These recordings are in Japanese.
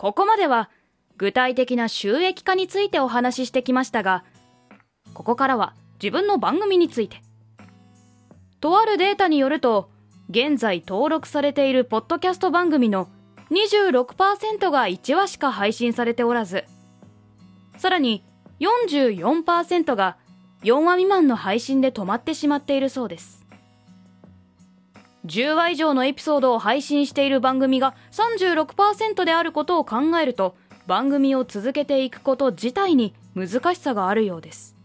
ここまでは具体的な収益化についてお話ししてきましたが、ここからは自分の番組について。とあるデータによると、現在登録されているポッドキャスト番組の26%が1話しか配信されておらず、さらに44%が4話未満の配信で止まってしまっているそうです。10話以上のエピソードを配信している番組が36%であることを考えると、番組を続けていくこと自体に難しさがあるようです。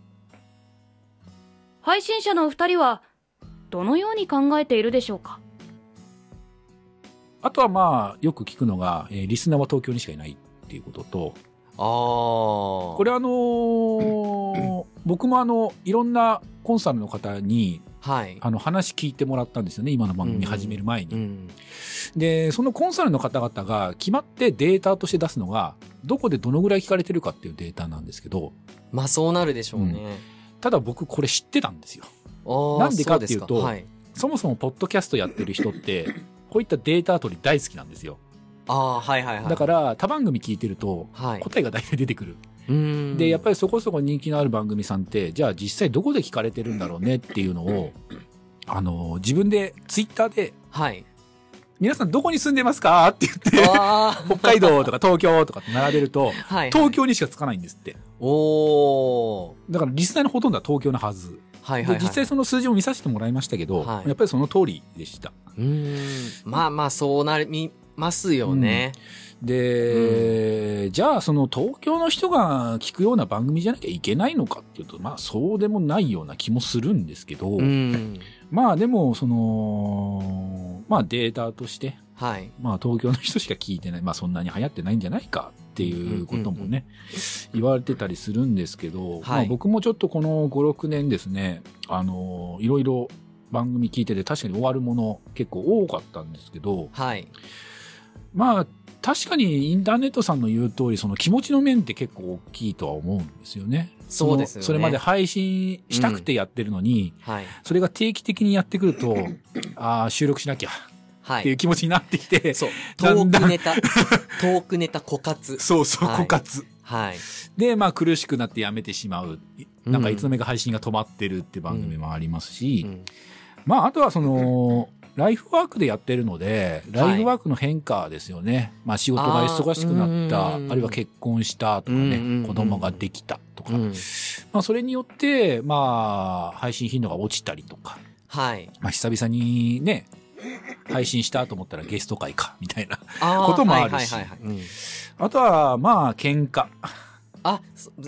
配信者のお二人は、どのように考えているでしょうか？あとはまあ、よく聞くのが、えー、リスナーは東京にしかいないっていうことと、ああ。これあのー、僕もあの、いろんなコンサルの方に、はい、あの話聞いてもらったんですよね、今の番組始める前に。うんうん、で、そのコンサルの方々が決まってデータとして出すのが、どこでどのぐらい聞かれてるかっていうデータなんですけど。まあそうなるでしょうね。うん、ただ僕これ知ってたんですよ。なんでかっていうと、はい、そもそもポッドキャストやってる人って、こういったデータ取り大好きなんですよ。ああ、はいはいはい。だから、他番組聞いてると、答えが大体出てくる。で、やっぱりそこそこ人気のある番組さんって、じゃあ実際どこで聞かれてるんだろうねっていうのを、あの、自分でツイッターで、はい。皆さんどこに住んでますか？って言って、北海道とか東京とかって並べると、はいはい、東京にしかつかないんですって。おだからリスナーのほとんどは東京のはず。はいはいはい、で実際その数字も見させてもらいましたけど、はい、やっぱりその通りでした。うんまあまあそうなりますよね。うんで、うん、じゃあその東京の人が聞くような番組じゃなきゃいけないのかっていうと、まあそうでもないような気もするんですけど、うん、まあでもその、まあデータとして、はい、まあ東京の人しか聞いてない、まあそんなに流行ってないんじゃないかっていうこともね、言われてたりするんですけど、はい、まあ僕もちょっとこの5、6年ですね、あの、いろいろ番組聞いてて確かに終わるもの結構多かったんですけど、はい、まあ確かにインターネットさんの言う通り、その気持ちの面って結構大きいとは思うんですよね。そうですよね。それまで配信したくてやってるのに、うん、はい、それが定期的にやってくると、ああ、収録しなきゃ。っていう気持ちになってきて、そう。トークネタ、トークネタ枯渇。そうそう、枯渇。はい。で、まあ苦しくなってやめてしまう。なんかいつの間にか配信が止まってるって番組もありますし、うんうん、まああとはその、ライフワークでやってるので、ライフワークの変化ですよね。はい、まあ仕事が忙しくなった、あるいは結婚したとかね、子供ができたとか。まあそれによって、まあ配信頻度が落ちたりとか。はい。まあ久々にね、配信したと思ったらゲスト会か、みたいなこともあるし。あとは、まあ喧嘩。あ、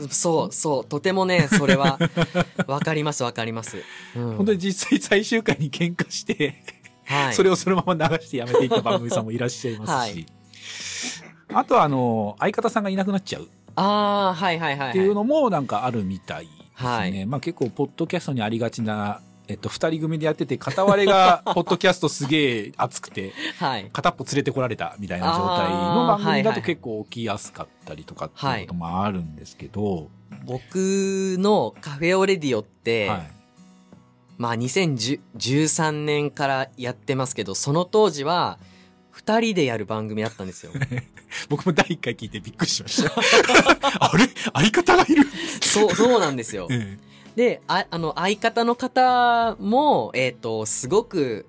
そう、そう、とてもね、それは、わかります、わかります。うん、本当に実際最終回に喧嘩してはい、それをそのまま流してやめていった番組さんもいらっしゃいますし。はい、あとは、あの、相方さんがいなくなっちゃう。ああ、はいはいはい、っていうのもなんかあるみたいですね。はい、まあ結構、ポッドキャストにありがちな、えっと、二人組でやってて、片割れが、ポッドキャストすげえ熱くて、はい、片っぽ連れてこられたみたいな状態の番組だと結構起きやすかったりとかっていうこともあるんですけど、はい、僕のカフェオレディオって、はいまあ2013年からやってますけど、その当時は、二人でやる番組だったんですよ。僕も第一回聞いてびっくりしました。あれ？相方がいる？そう、そうなんですよ。ええ、で、あ、あの、相方の方も、えっ、ー、と、すごく、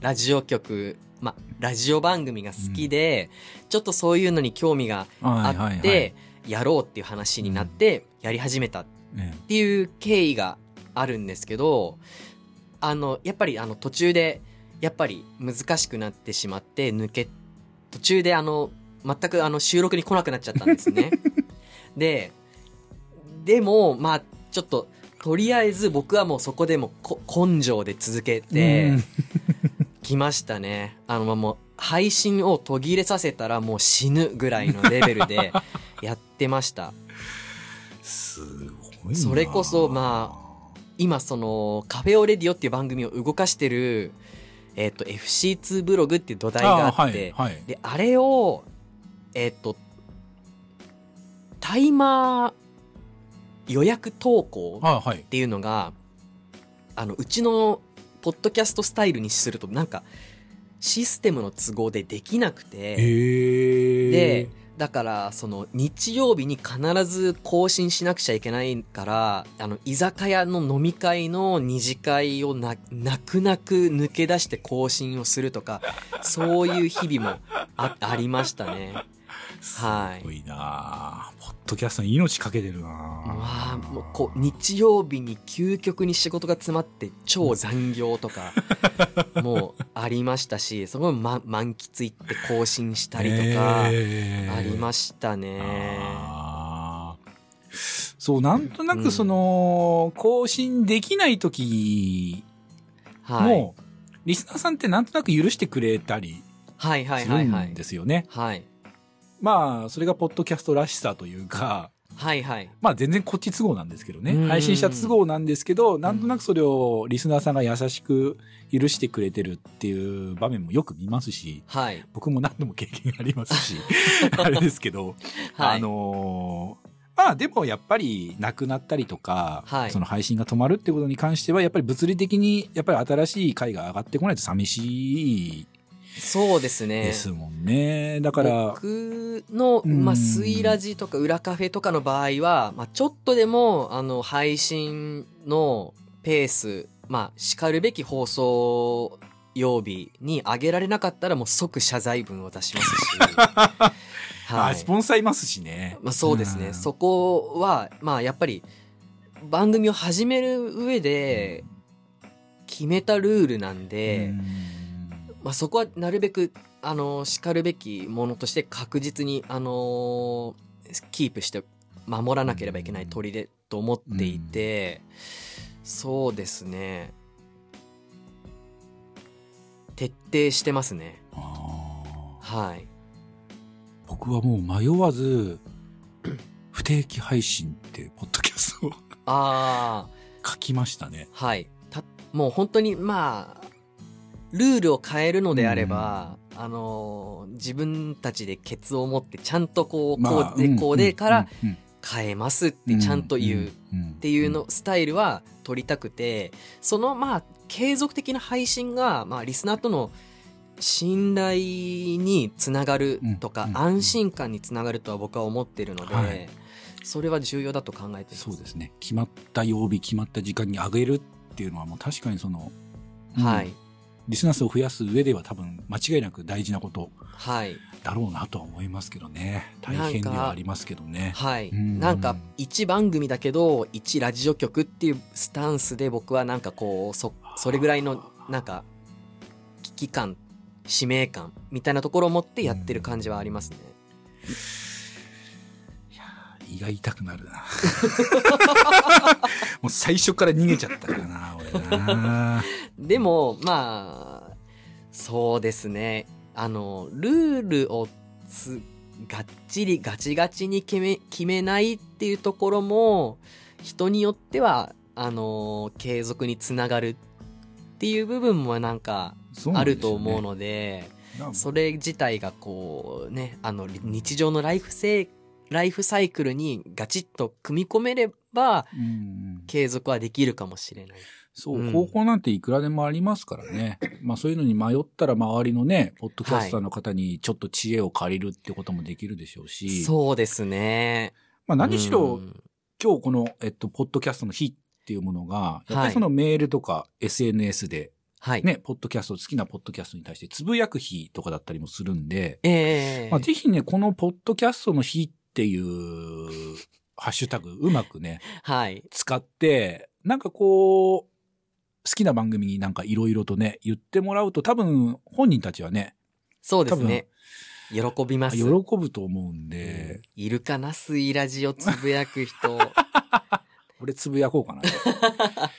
ラジオ局、ま、ラジオ番組が好きで、うん、ちょっとそういうのに興味があって、やろうっていう話になって、やり始めたっていう経緯があるんですけど、あの、やっぱりあの途中で、やっぱり難しくなってしまって抜け、途中であの、全くあの収録に来なくなっちゃったんですね。で、でも、まあ、ちょっと、とりあえず僕はもうそこでも根性で続けて、きましたね。あの、まあ、もう、配信を途切れさせたらもう死ぬぐらいのレベルで やってました。すごいそれこそ、まあ、今そのカフェオレディオっていう番組を動かしてる、えっ、ー、と FC2 ブログっていう土台があって、あはいはい、であれをえっ、ー、とタイマー予約投稿っていうのが、はい、あのうちのポッドキャストスタイルにするとなんかシステムの都合でできなくてでだから、その、日曜日に必ず更新しなくちゃいけないから、あの、居酒屋の飲み会の二次会を、泣く泣く抜け出して更新をするとか、そういう日々もあ、ありましたね。はいすごいなぁポッドキャストに命かけてるなあもうこう日曜日に究極に仕事が詰まって超残業とか もうありましたしそこも、ま、満喫行って更新したりとかありまししたね。そう、なんとなくその、更新できない時はい、も、リスナーさんってなんとなく許してくれたりはいはいするんはいはい。ですよね。はい。まあ、それがポッドキャストらしさというか、はいはい。まあ全然こっち都合なんですけどねうん。配信者都合なんですけど、なんとなくそれをリスナーさんが優しく許してくれてるっていう場面もよく見ますし、はい。僕も何度も経験ありますし、あれですけど、はい。あのーまあでもやっぱりなくなったりとか、はいその配信が止まるってことに関しては、やっぱり物理的にやっぱり新しい回が上がってこないと寂しいそうですね。ですもんね。だから、僕の、うんまあ、スイラジとか裏カフェとかの場合は、まあ、ちょっとでも、あの、配信のペース、まあ、叱るべき放送曜日に上げられなかったらもう即謝罪文を出しますし。あスポンサーいますしね。まあ、そうですね。んそこは、まあ、やっぱり、番組を始める上で、決めたルールなんで、うんまあ、そこはなるべく、あの、叱るべきものとして確実に、あのキープして守らなければいけない砦と思っていて、そうですね。徹底してますね。はい。僕はもう迷わず、不定期配信って、ポッドキャストをあ 書きましたね。あ、はい。た、もう本当に、まあ、ルールを変えるのであれば、あの自分たちでケツを持ってちゃんとこう、こうで、こうでから、うん、うん変えますってちゃんと言う。うんんっていうの、スタイルは取りたくて、そのまあ、継続的な配信が、まあ、リスナーとの信頼につながるとか、うんうん安心感につながるとは僕は思ってるので、はいそれは重要だと考えて。そうですね。決まった曜日、決まった時間に上げるっていうのはもう確かにその、うんはい。リスナー数を増やす上では多分間違いなく大事なことはい。だろうなとは思いますけどね。大変ではありますけどね。はい。うんなんか、一番組だけど、一ラジオ局っていうスタンスで僕はなんかこう、そ、それぐらいの、なんか、危機感、使命感みたいなところを持ってやってる感じはありますね。胃が痛くなるな。もう最初から逃げちゃったからな、俺な。でも、まあ、そうですね。あの、ルールをつ、がっちり、ガチガチに決め、決めないっていうところも、人によっては、あの、継続につながるっていう部分もなんか、あると思うので、なそれ自体がこうね、あの日常のライフセライフサイクルにガチッと組み込めればうん継続はできるかもしれない。そう、うん方法なんていくらでもありますからね。まあそういうのに迷ったら周りのね、ポッドキャスターの方にちょっと知恵を借りるってこともできるでしょうし。そうですね。まあ何しろ、うん今日この、えっと、ポッドキャストの日っていうものが、やっぱはいりそのメールとか SNS で、はい。ね、ポッドキャスト、好きなポッドキャストに対してつぶやく日とかだったりもするんで、ええまあぜひね、このポッドキャストの日っていうハッシュタグうまくね、はい。使って、なんかこう、好きな番組になんかいろいろとね、言ってもらうと多分本人たちはね、そうですね。喜びます。喜ぶと思うんで、いるかな？スイラジをつぶやく人。俺つぶやこうかな。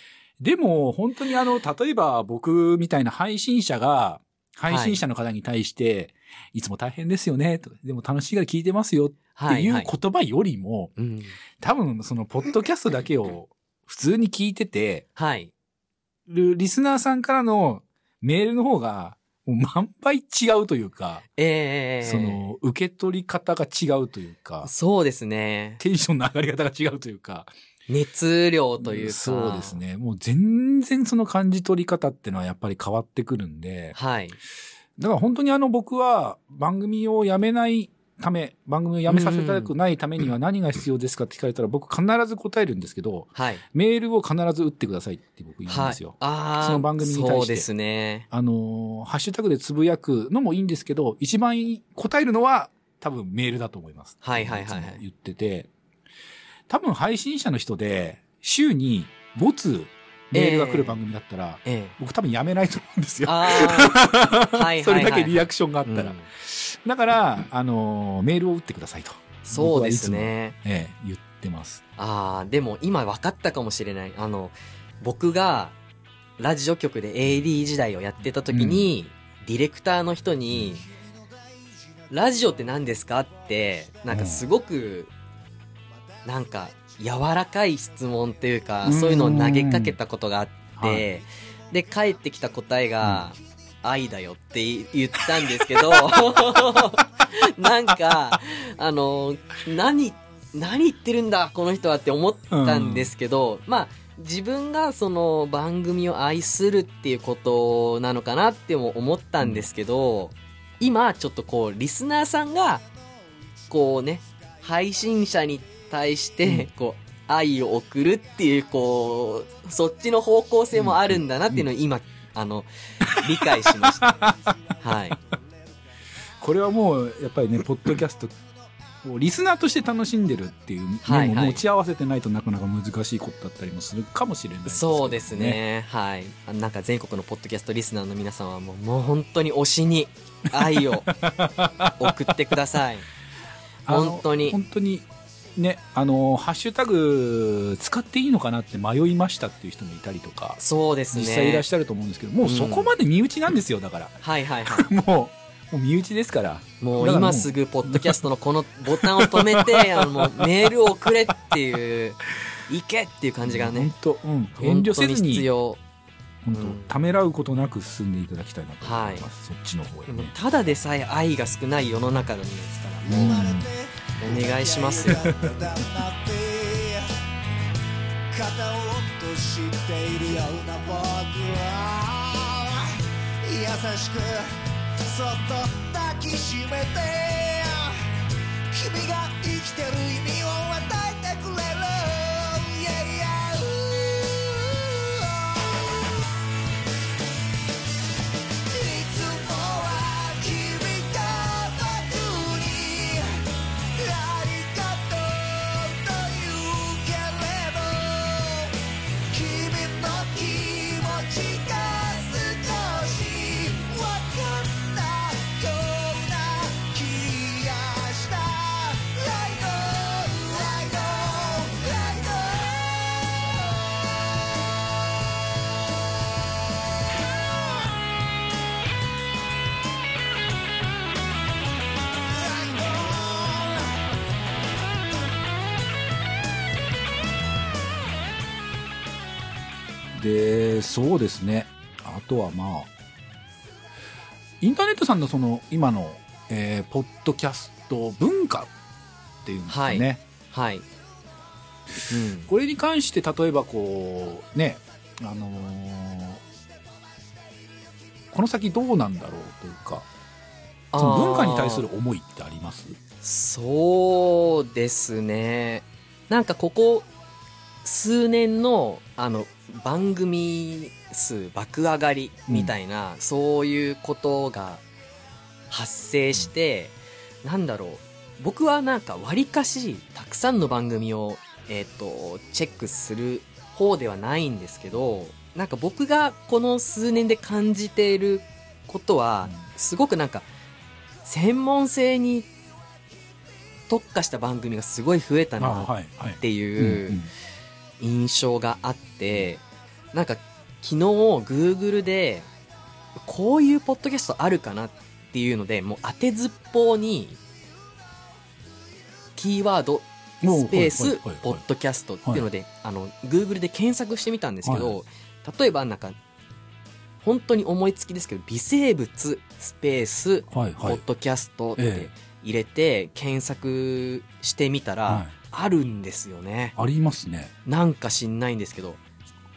でも、本当にあの、例えば僕みたいな配信者が、配信者の方に対して、い、つも大変ですよね、とかでも楽しいから聞いてますよってはいはい。いう言葉よりも、うん。多分そのポッドキャストだけを普通に聞いてて、はい。るリスナーさんからのメールの方が、もう万倍違うというか、ええその、受け取り方が違うというか、そうですね。テンションの上がり方が違うというか、熱量というか。そうです。ね。もう全然その感じ取り方っていうのはやっぱり変わってくるんで、はい。だから本当にあの僕は番組をやめないため、番組をやめさせたくないためには何が必要ですかって聞かれたら僕必ず答えるんですけど、はい。メールを必ず打ってくださいって僕言うんですよ。ああ。その番組に対してそうですね。あのーハッシュタグでつぶやくのもいいんですけど、一番答えるのは多分メールだと思います。はいはいはい言ってて、多分配信者の人で、週に5通メールが来る番組だったら、ええ。僕多分やめないと思うんですよ。それだけリアクションがあったら。うんだから、あのーメールを打ってくださいと。そうですね。ええ、言ってます。ああ、でも今分かったかもしれない。あの、僕がラジオ局で AD 時代をやってた時に、ディレクターの人に、ラジオって何ですかって、なんかすごく、なんか柔らかい質問っていうか、うん。そういうのを投げかけたことがあって、はい。で、返ってきた答えが、愛だよって言ったんですけど、なんか、あの、何、何言ってるんだ、この人はって思ったんですけど、まあ、自分がその番組を愛するっていうことなのかなっても思ったんですけど、今ちょっとこう、リスナーさんが、こうね、配信者に対して、こう、愛を送るっていう、こう、そっちの方向性もあるんだなっていうのを今、あの、理解しました。はい。これはもう、やっぱりね、ポッドキャスト、もうリスナーとして楽しんでるっていう面も持ち合わせてないとなかなか難しいことだったりもするかもしれないですけどそうです。ね。はい。あなんか全国のポッドキャストリスナーの皆さんはもう、もう本当に推しに愛を送ってください。本当に本当に、ね、あの、ハッシュタグ使っていいのかなって迷いましたっていう人もいたりとか、そうですね。実際いらっしゃると思うんですけど、もうそこまで身内なんですよ、だから。はいはいはい。もう、もう身内ですから。もう今すぐポッドキャストのこのボタンを止めて、あのもうメールをくれっていう、行けっていう感じがね本、当、うん、遠慮せずに必に、要。本当、うんためらうことなく進んでいただきたいなと思います。はいそっちの方へね。ただでさえ愛が少ない世の中なんですから、うんもうお願いしますよ。肩を落としているような僕は優しくそっと抱きしめて君がそうですね。あとはまあ、インターネットさんのその、今の、えーポッドキャスト文化っていうんですかね。はい。うん。これに関して、例えばこう、ね、あのーこの先どうなんだろうというか、その文化に対する思いってあります？そうですね。なんかここ数年のあの番組数爆上がりみたいな、そういうことが発生して、なんだろう。僕はなんか割かしたくさんの番組を、えっ、と、チェックする方ではないんですけど、なんか僕がこの数年で感じていることは、すごくなんか専門性に特化した番組がすごい増えたなっ。てうんいううん印象があって、なんか昨日 Google でこういうポッドキャストあるかなっていうので、もう当てずっぽうにキーワードスペースポッドキャストっていうので、あの Google で検索してみたんですけど、例えばなんか本当に思いつきですけど微生物スペースポッ。ドキャストっえて入れて検索してみたら、はいあるんですよね。ありますね。なんか知んないんですけど。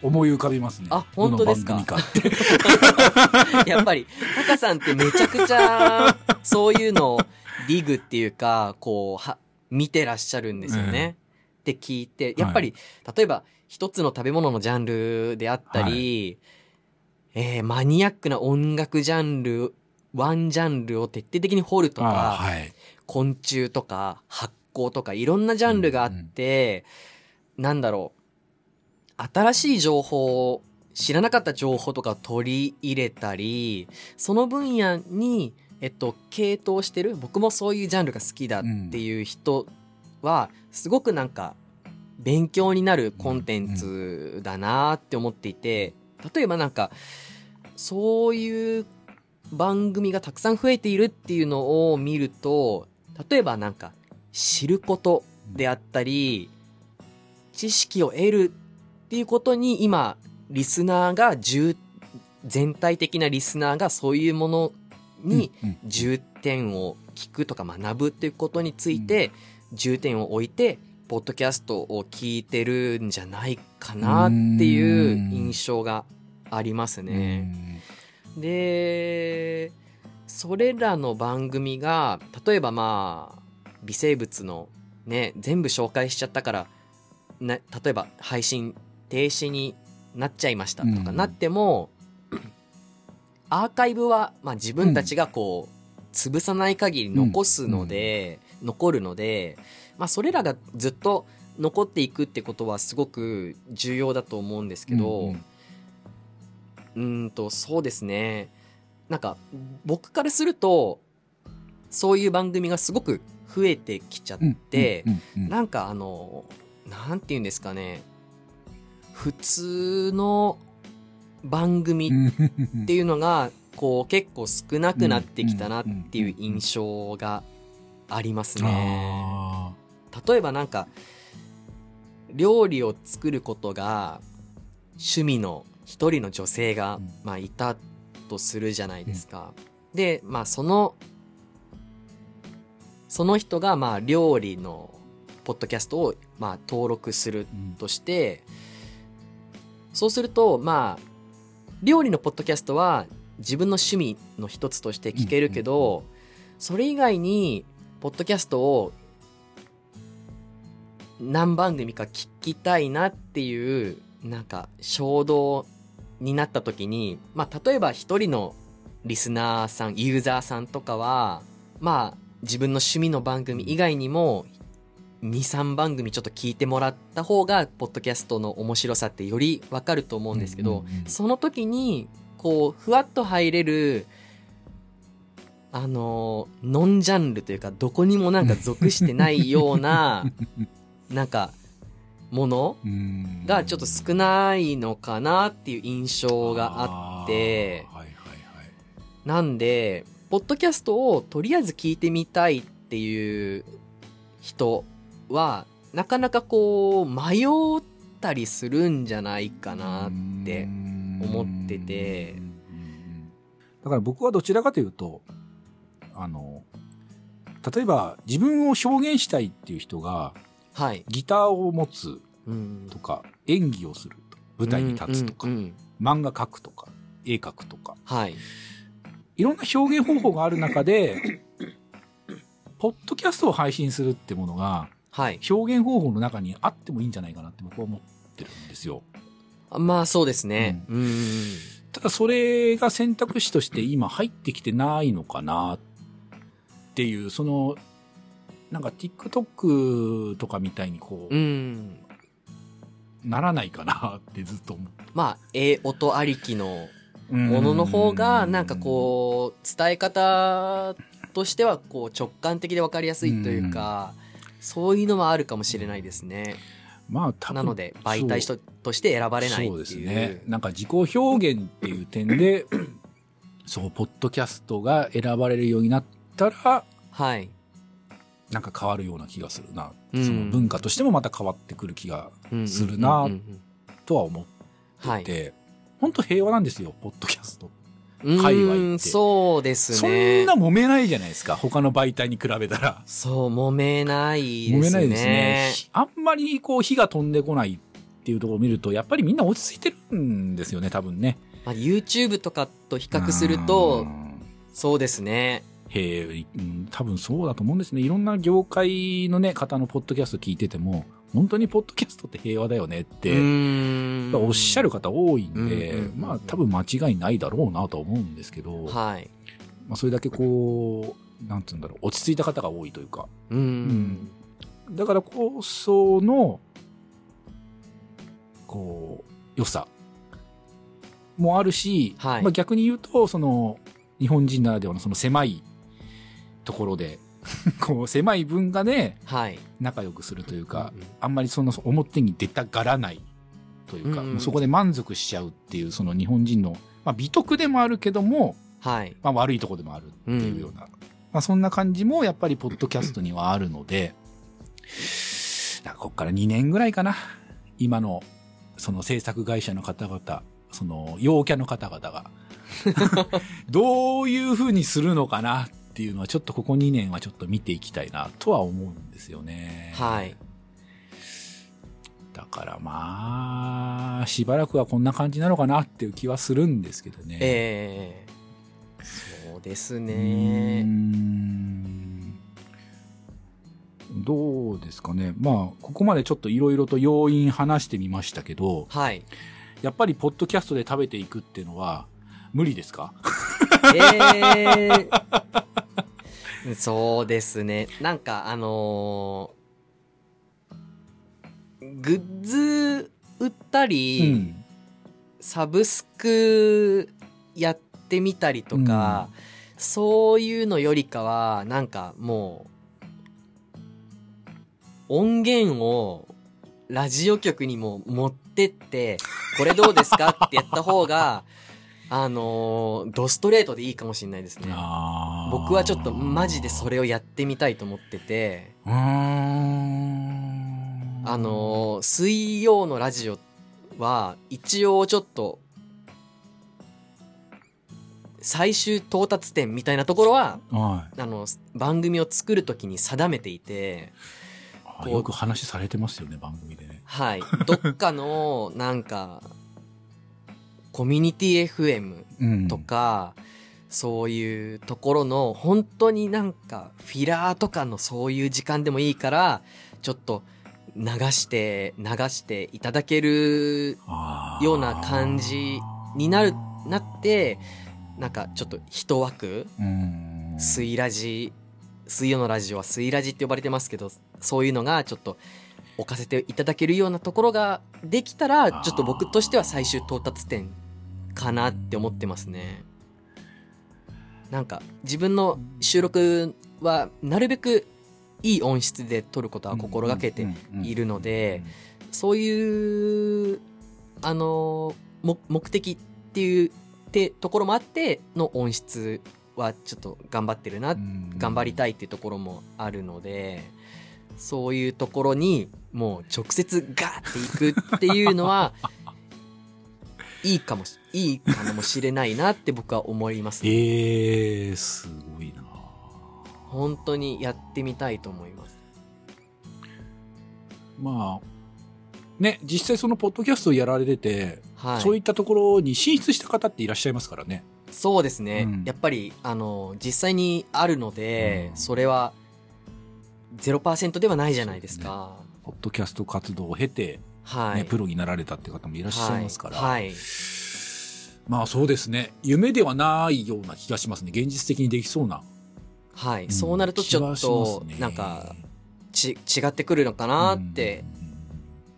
思い浮かびますね。あ本当ですか？やっぱり、タカさんってめちゃくちゃ、そういうのをディグっていうか、こう、は、見てらっしゃるんですよね。って聞いて、やっぱり、例えば、一つの食べ物のジャンルであったり、えーマニアックな音楽ジャンル、ワンジャンルを徹底的に掘るとあか、はい。昆虫とか発酵とかいろんなジャンルがあって、なんだろう新しい情報を知らなかった情報とか取り入れたりその分野にえっと系統してる僕もそういうジャンルが好きだっていう人はすごくなんか勉強になるコンテンツだなって思っていて例えばなんかそういう番組がたくさん増えているっていうのを見ると例えばなんか知ることであったり知識を得るっていうことに今リスナーが重全体的なリスナーがそういうものにうん重点を聞くとか学ぶっていうことについて重点を置いてポッドキャストを聞いてるんじゃないかなっていう印象がありますね。でそれらの番組が例えばまあ微生物のね全部紹介しちゃったからな例えば配信停止になっちゃいましたとかうん。なっても、アーカイブは、まあ、自分たちがこう潰さない限り残すので、残るので、まあ、それらがずっと残っていくってことはすごく重要だと思うんですけど、うんうんと、そうですね。なんか、僕からすると、そういう番組がすごく増えてきちゃって、なんかあの、なんて言うんですかね、普通の番組っていうのが、こう結構少なくなってきたなっていう印象がありますね。あ例えばなんか料理を作ることが趣味の一人の女性が、うん。まあ、いたとするじゃないですか。でまあそのその人がまあ料理のポッドキャストをまあ登録するとしてそうするとまあ料理のポッドキャストは自分の趣味の一つとして聞けるけど、それ以外にポッドキャストを何番組か聞きたいなっていうなんか衝動になった時にまあ例えば一人のリスナーさんユーザーさんとかはまあ自分の趣味の番組以外にも23番組ちょっと聞いてもらった方がポッドキャストの面白さってよりわかると思うんですけど、その時にこうふわっと入れるあのノンジャンルというかどこにもなんか属してないような なんかものうん。がちょっと少ないのかなっていう印象があってなんでポッドキャストをとりあえず聞いてみたいっていう人はなかなかこう迷ったりするんじゃないかなって思ってて。うん。だから僕はどちらかというとあの例えば自分を表現したいっていう人がはい、ギターを持つうん、とか演技をすると舞台に立つとか、うんうんうん。漫画描くとか絵描くとかはいいろんな表現方法がある中でポッドキャストを配信するってものがはい。表現方法の中にあってもいいんじゃないかなって僕は思ってるんですよ。まあそうですね。うん。ただそれが選択肢として今入ってきてないのかなっていう、その、なんか TikTok とかみたいにこう、うん。ならないかなってずっと思って。まあ絵音ありきのものの方がなんかこう伝え方としてはこう直感的で分かりやすいというかそういうのはあるかもしれないですね。う、まあなので媒体ととして選ばれないっていう。そうですね。なんか自己表現っていう点で、そう、ポッドキャストが選ばれるようになったら、はい。なんか変わるような気がするな。うん。その文化としてもまた変わってくる気がうんするなとは思はいってて、本当平和なんですよ、ポッドキャスト。う界隈ってんそうですそんねな揉めないじゃないですか、他の媒体に比べたら。そう揉めないですね揉めないですね。あんまりこう火が飛んでこないっていうところを見ると、やっぱりみんな落ち着いてるんですよね、多分ね。まあ、YouTube とかと比較するとそうですねへえ、うん多分そうだと思うんですね。いろんな業界のね、方のポッドキャスト聞いてても、本当にポッドキャストって平和だよねって、ん。おっしゃる方多いんで、うんまあ多分間違いないだろうなとは思うんですけど、はい。まあそれだけこう、なんつうんだろう、落ち着いた方が多いというか、うん。うん。だからこその、こう、良さもあるし、はい。まあ逆に言うと、その、日本人ならではのその狭いところで、こう、狭い文化ではい。仲良くするというか、うんうんあんまりその表に出たがらないというか、うんううそこで満足しちゃうっていう、その日本人の、まあ美徳でもあるけども、はい。まあ悪いとこでもあるっていうような、まあそんな感じもやっぱりポッドキャストにはあるので、だからこっから2年ぐらいかな。今の、その制作会社の方々、その陽キャの方々が、どういう風にするのかなっていうのはちょっとここ2年はちょっと見ていきたいなとは思うんですよね。はい。だからまあ、しばらくはこんな感じなのかなっていう気はするんですけどね。ええそうですね。んどうですかね。まあ、ここまでちょっといろいろと要因話してみましたけど、はい。やっぱりポッドキャストで食べていくっていうのは無理ですか？ええ そうですね。なんかあのーグッズ売ったうり、ん。サブスクやってみたりとか、そういうのよりかは、なんかもう、音源をラジオ局にも持ってって、これどうですかってやった方が、あのードストレートでいいかもしれないですね。僕はちょっとマジでそれをやってみたいと思ってて。あのー水曜のラジオは一応ちょっと最終到達点みたいなところははい。あの番組を作るときに定めていてあよく話されてますよね、番組でね。はいどっかのなんかコミュニティ FM うん。とか、そういうところの本当になんかフィラーとかのそういう時間でもいいからちょっと流して流していただけるような感じになるなってなんかちょっと一枠うん。水ラジ水曜のラジオは水ラジって呼ばれてますけどそういうのがちょっと置かせていただけるようなところができたらちょっと僕としては最終到達点かなって思ってますね。なんか自分の収録はなるべくいい音質で撮ることは心がけているので、そういうあのも目的っていうてところもあっての音質はちょっと頑張ってるな、頑張りたいっていうところもあるのでそういうところにもう直接ガーっていくっていうのはいいかもしいいかもしれないなって僕は思います、ええー、すごいな。本当にやってみたいと思います。まあ、ね、実際そのポッドキャストをやられてて、はい。そういったところに進出した方っていらっしゃいますからね。そうですね、うん。やっぱりあの実際にあるので、うん。それは0%ではないじゃないですかポッドキャスト活動を経て、はい、ねプロになられたって方もいらっしゃいますから。はい、はいまあそうですね。夢ではないような気がしますね。現実的にできそうな。はいんそうなるとちょっとねなんかち違ってくるのかなって、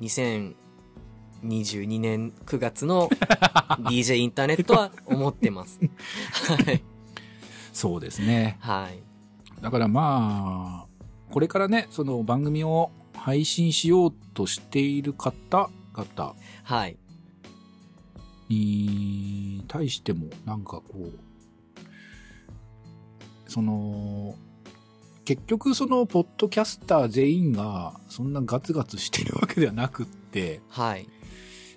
2022年9月の DJ インターネットは思ってます。はい。そうですね。はい。だからまあ、これからね、その番組を配信しようとしている方々はい。に対しても、なんかこう、その、結局その、ポッドキャスター全員が、そんなガツガツしてるわけではなくって、はい。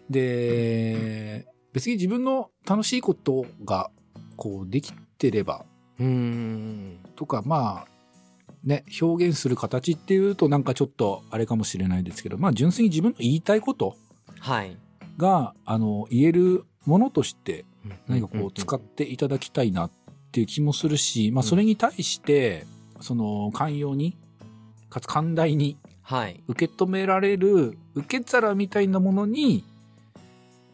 で、別に自分の楽しいことが、こう、できてれば、うーん。とか、まあ、ね、表現する形っていうとなんかちょっとあれかもしれないですけど、まあ純粋に自分の言いたいことはい。が、あの、言えるものとして何かこう使っていただきたいなっていう気もするし、まあそれに対して、その寛容に、かつ寛大にはい。受け止められる受け皿みたいなものに、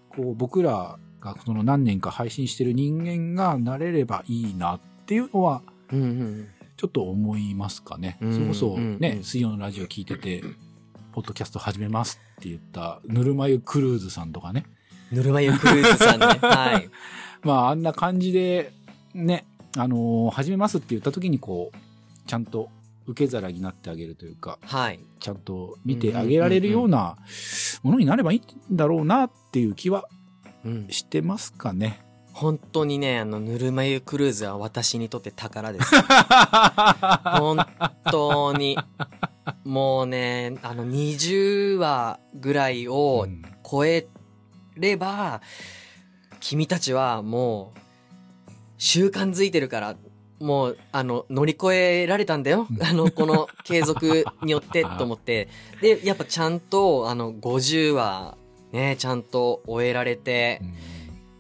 こう僕らがその何年か配信してる人間がなれればいいなっていうのは、うんうん。ちょっと思いますかね。うんそれこそうんね、うん水曜のラジオ聞いてて、ポッドキャスト始めますって言った、ぬるま湯クルーズさんとかね。ぬるま湯クルーズさんね。はい。まああんな感じで、ね、あのー始めますって言った時にこう、ちゃんと受け皿になってあげるというか、はい。ちゃんと見てあげられるようなものになればいいんだろうなっていう気はうん。してますかね。本当にね、あの、ぬるま湯クルーズは私にとって宝です。本当に。もうね、あの、20話ぐらいをうん超えれば、君たちはもう、習慣づいてるから、もう、あの、乗り越えられたんだよ。あの、この継続によって、と思って。で、やっぱちゃんと、あの、50話、ね、ちゃんと終えられて、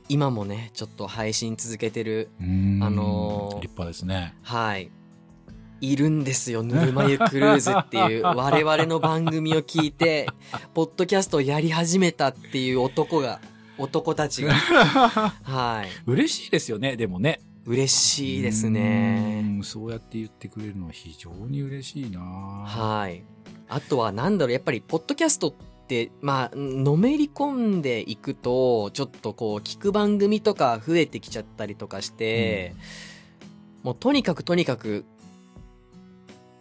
今もね、ちょっと配信続けてる、うんあのー立派ですね。はい。いるんですよ、ぬるま湯クルーズっていう、我々の番組を聞いて、ポッドキャストをやり始めたっていう男が、男たちが、はい。嬉しいですよね、でもね。嬉しいですね。うん。そうやって言ってくれるのは非常に嬉しいなはい。あとは、なんだろう、やっぱり、ポッドキャストって、まあ、のめり込んでいくと、ちょっとこう、聞く番組とか増えてきちゃったりとかして、もうとにかくとにかく、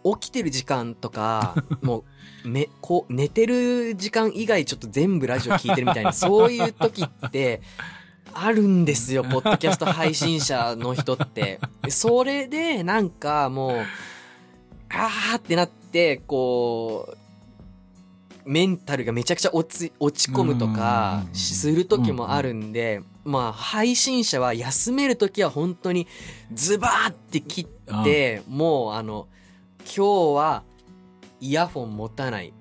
起きてる時間とか、もう、め、こう、寝てる時間以外ちょっと全部ラジオ聞いてるみたいな、そういう時って、あるんですよ、ポッドキャスト配信者の人って。それで、なんかもう、あーってなって、こう、メンタルがめちゃくちゃ落ち落ち込むとかうんする時もあるんで、まあ配信者は休める時は本当にズバーって切って、もうあの、今日はイヤホン持たない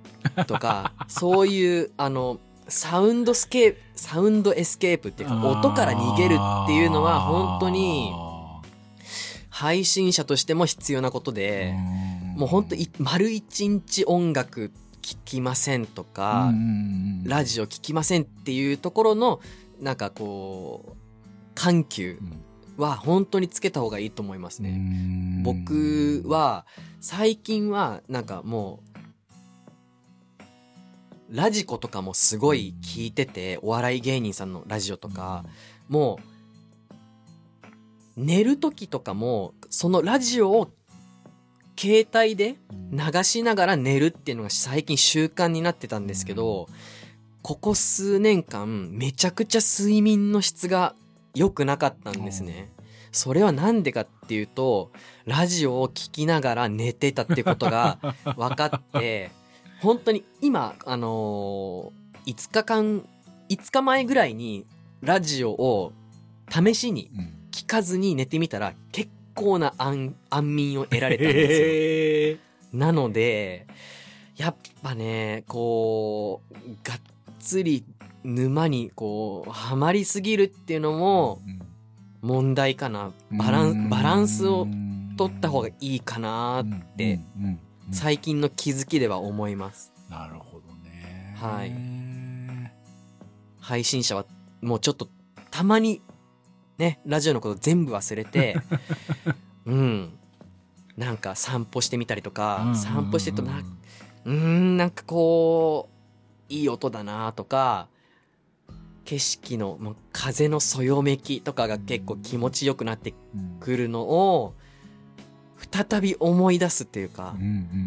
とか、そういうあの、サウンドスケープ、サウンドエスケープっていうか、音から逃げるっていうのは本当に配信者としても必要なことで、もう本当に丸一日音楽聴きませんとか、ラジオ聴きませんっていうところの、なんかこう、緩急は本当につけた方がいいと思いますね。僕は、最近は、なんかもう、ラジコとかもすごい聞いてて、お笑い芸人さんのラジオとか、もう、寝る時とかも、そのラジオを携帯で流しながら寝るっていうのが最近習慣になってたんですけど、ここ数年間めちゃくちゃ睡眠の質が良くなかったんですね。それはなんでかっていうと、ラジオを聞きながら寝てたってことが 分かって、本当に今、あのー5日間、5日前ぐらいにラジオを試しに聞かずに寝てみたら結構な安安眠を得られたんですよ。なので、やっぱね、こう、がっつり沼にこう、はまりすぎるっていうのも問題かな。バランバランスを取った方がいいかなって、最近の気づきでは思います。なるほどね。はい配信者はもうちょっとたまにね、ラジオのこと全部忘れて、うん。なんか散歩してみたりとか、散歩してるとな、うーん、なんかこう、いい音だなとか、景色の風のそよめきとかが結構気持ちよくなってくるのを、再び思い出すっていうか、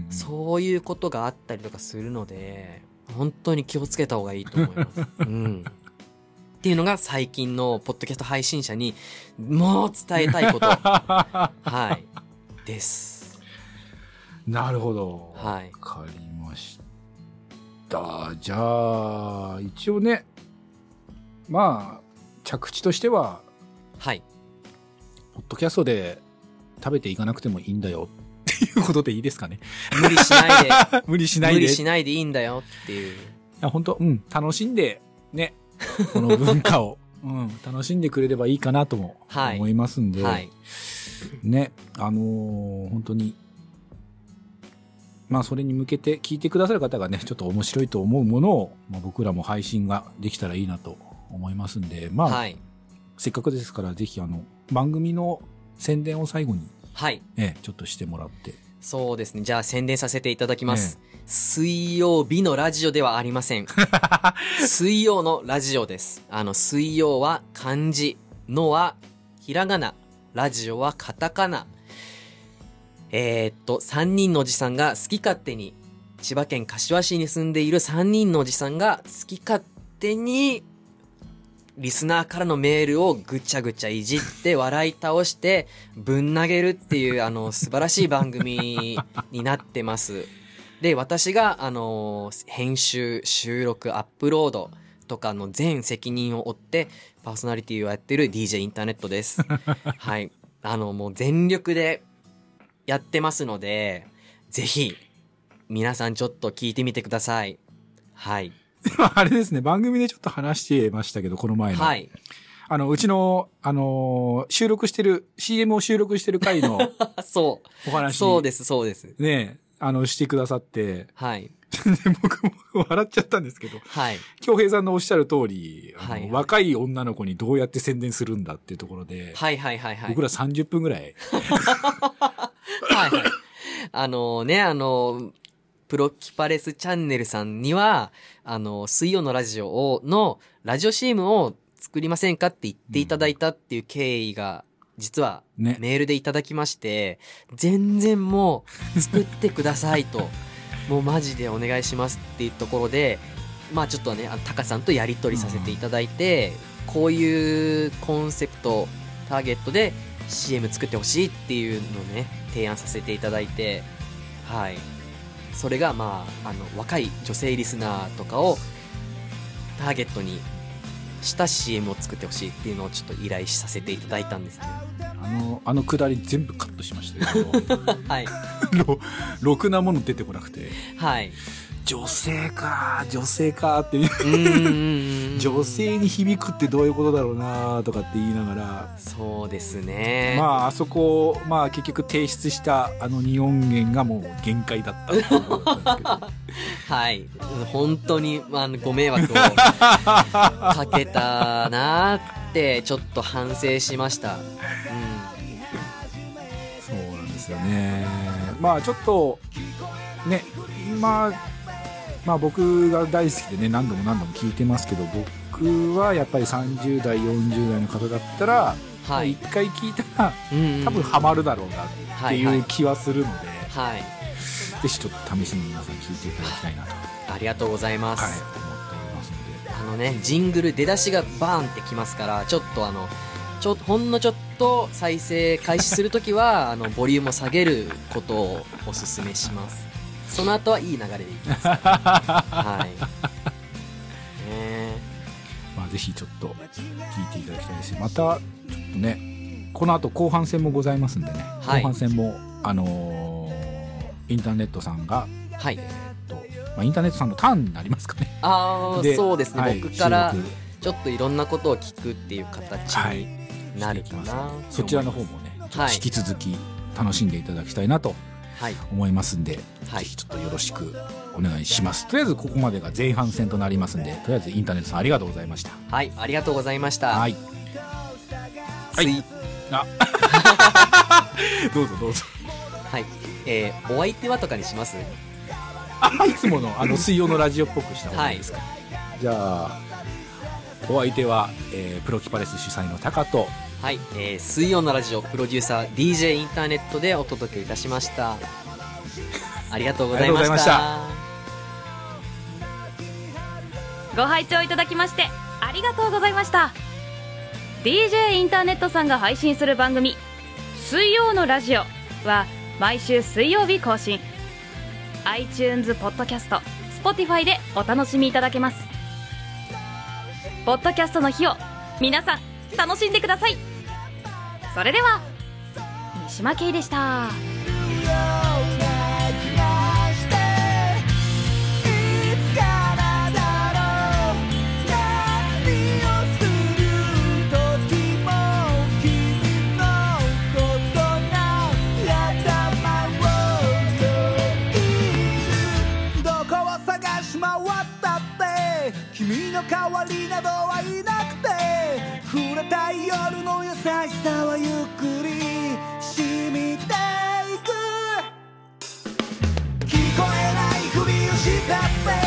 そういうことがあったりとかするので、本当に気をつけた方がいいと思います。うん。っていうのが最近のポッドキャスト配信者にもう伝えたいこと。はい。です。なるほど。はいわかりました。じゃあ、一応ね、まあ、着地としては、はい。ポッドキャストで食べていかなくてもいいんだよっていうことでいいですかね。無理しないで、無理しないで。無理しないでいいんだよっていう。いや、本当うん、楽しんで、ね、この文化を、うん、楽しんでくれればいいかなともはい思いますんで、はい。ね、あのー本当に、まあそれに向けて聞いてくださる方がね、ちょっと面白いと思うものを、まあ、僕らも配信ができたらいいなと思いますんで、まあ、はい。せっかくですからぜひあの、番組の宣伝を最後に、はい。ええ、ちょっとしてもらって。そうですね。じゃあ宣伝させていただきます。水曜日のラジオではありません。水曜のラジオです。あの、水曜は漢字、のはひらがな、ラジオはカタカナ。えー、っと、3人のおじさんが好き勝手に、千葉県柏市に住んでいる3人のおじさんが好き勝手に、リスナーからのメールをぐちゃぐちゃいじって笑い倒してぶん投げるっていうあの素晴らしい番組になってます。で、私があの編集、収録、アップロードとかの全責任を負ってパーソナリティをやってる DJ インターネットです。はい。あのもう全力でやってますので、ぜひ皆さんちょっと聞いてみてください。はい。あれですね、番組でちょっと話してましたけど、この前の。はい。あの、うちの、あのー収録してる、CM を収録してる回のあ そう。お話。そうです、そうです。ね、あの、してくださって、はい。で僕も 笑っちゃったんですけど、はい。京平さんのおっしゃる通り、あのはいはい若い女の子にどうやって宣伝するんだっていうところで、はいはいはいはい。僕ら30分ぐらい、はいはい。あのね、あの、プロキパレスチャンネルさんには、あの、水曜のラジオを、の、ラジオ CM を作りませんかって言っていただいたっていう経緯が、実は、ねメールでいただきまして、全然もう、作ってくださいと、もうマジでお願いしますっていうところで、まあちょっとね、タカさんとやり取りさせていただいて、こういうコンセプト、ターゲットで CM 作ってほしいっていうのをね、提案させていただいて、はい。それが、まあ、あの、若い女性リスナーとかをターゲットにした CM を作ってほしいっていうのをちょっと依頼させていただいたんですね。あの、あのくだり全部カットしましたけど、はい。ろろくなもの出てこなくて、はい。女性か、女性かって。女性に響くってどういうことだろうなとかって言いながら、そうですね。まあ、あそこ、まあ結局提出したあの2音源がもう限界だった。はい。本当に、あの、ご迷惑を かけたなーって、ちょっと反省しました。うそうなんですよね。まあちょっと、ね、今、まあ僕が大好きでね、何度も何度も聞いてますけど、僕はやっぱり30代、40代の方だったら、ん。はい。一回聞いたらうん多分ハマるだろうなっていう気はするので、はい。ぜひちょっと試しに皆さん聞いていただきたいなと、はい、ありがとうございます。思っておりますので。あのね、ジングル出だしがバーンってきますから、ちょっとあの、ちょほんのちょっと再生開始するときは、あの、ボリュームを下げることをお勧めします。その後はいい流れでいきます。はい。ねまあぜひちょっと聞いていただきたいですし、また、ちょっとね、この後後半戦もございますんでね、はい後半戦も、あのーインターネットさんが、はい。えーっと、まあ、インターネットさんのターンになりますかね。ああ、そうですね、はい僕からちょっといろんなことを聞くっていう形はいになるかな、していそちらの方もね、引き続き楽しんでいただきたいなとはい。思いますんで、はいぜひちょっとよろしくお願いします。とりあえずここまでが前半戦となりますんで、とりあえずインターネットさんありがとうございました。はい、ありがとうございました。はい。ついあ どうぞどうぞ。はい。えー、お相手はとかにします？あいつものあの 水曜のラジオっぽくした方がいいですか、じゃあお相手は、えープロキパレス主催のタカとはい、えー、水曜のラジオプロデューサー DJ インターネットでお届けいたしました。ありがとうございました。ございましたご拝聴いただきましてありがとうございました DJ インターネットさんが配信する番組「水曜のラジオ」は毎週水曜日更新 iTunes ポッドキャスト Spotify でお楽しみいただけますポッドキャストの日を皆さん楽しんでくださいそれでは三島慶でした。君の代わりなどた夜の優しさはゆっくり染みていく。聞こえないふりをしたって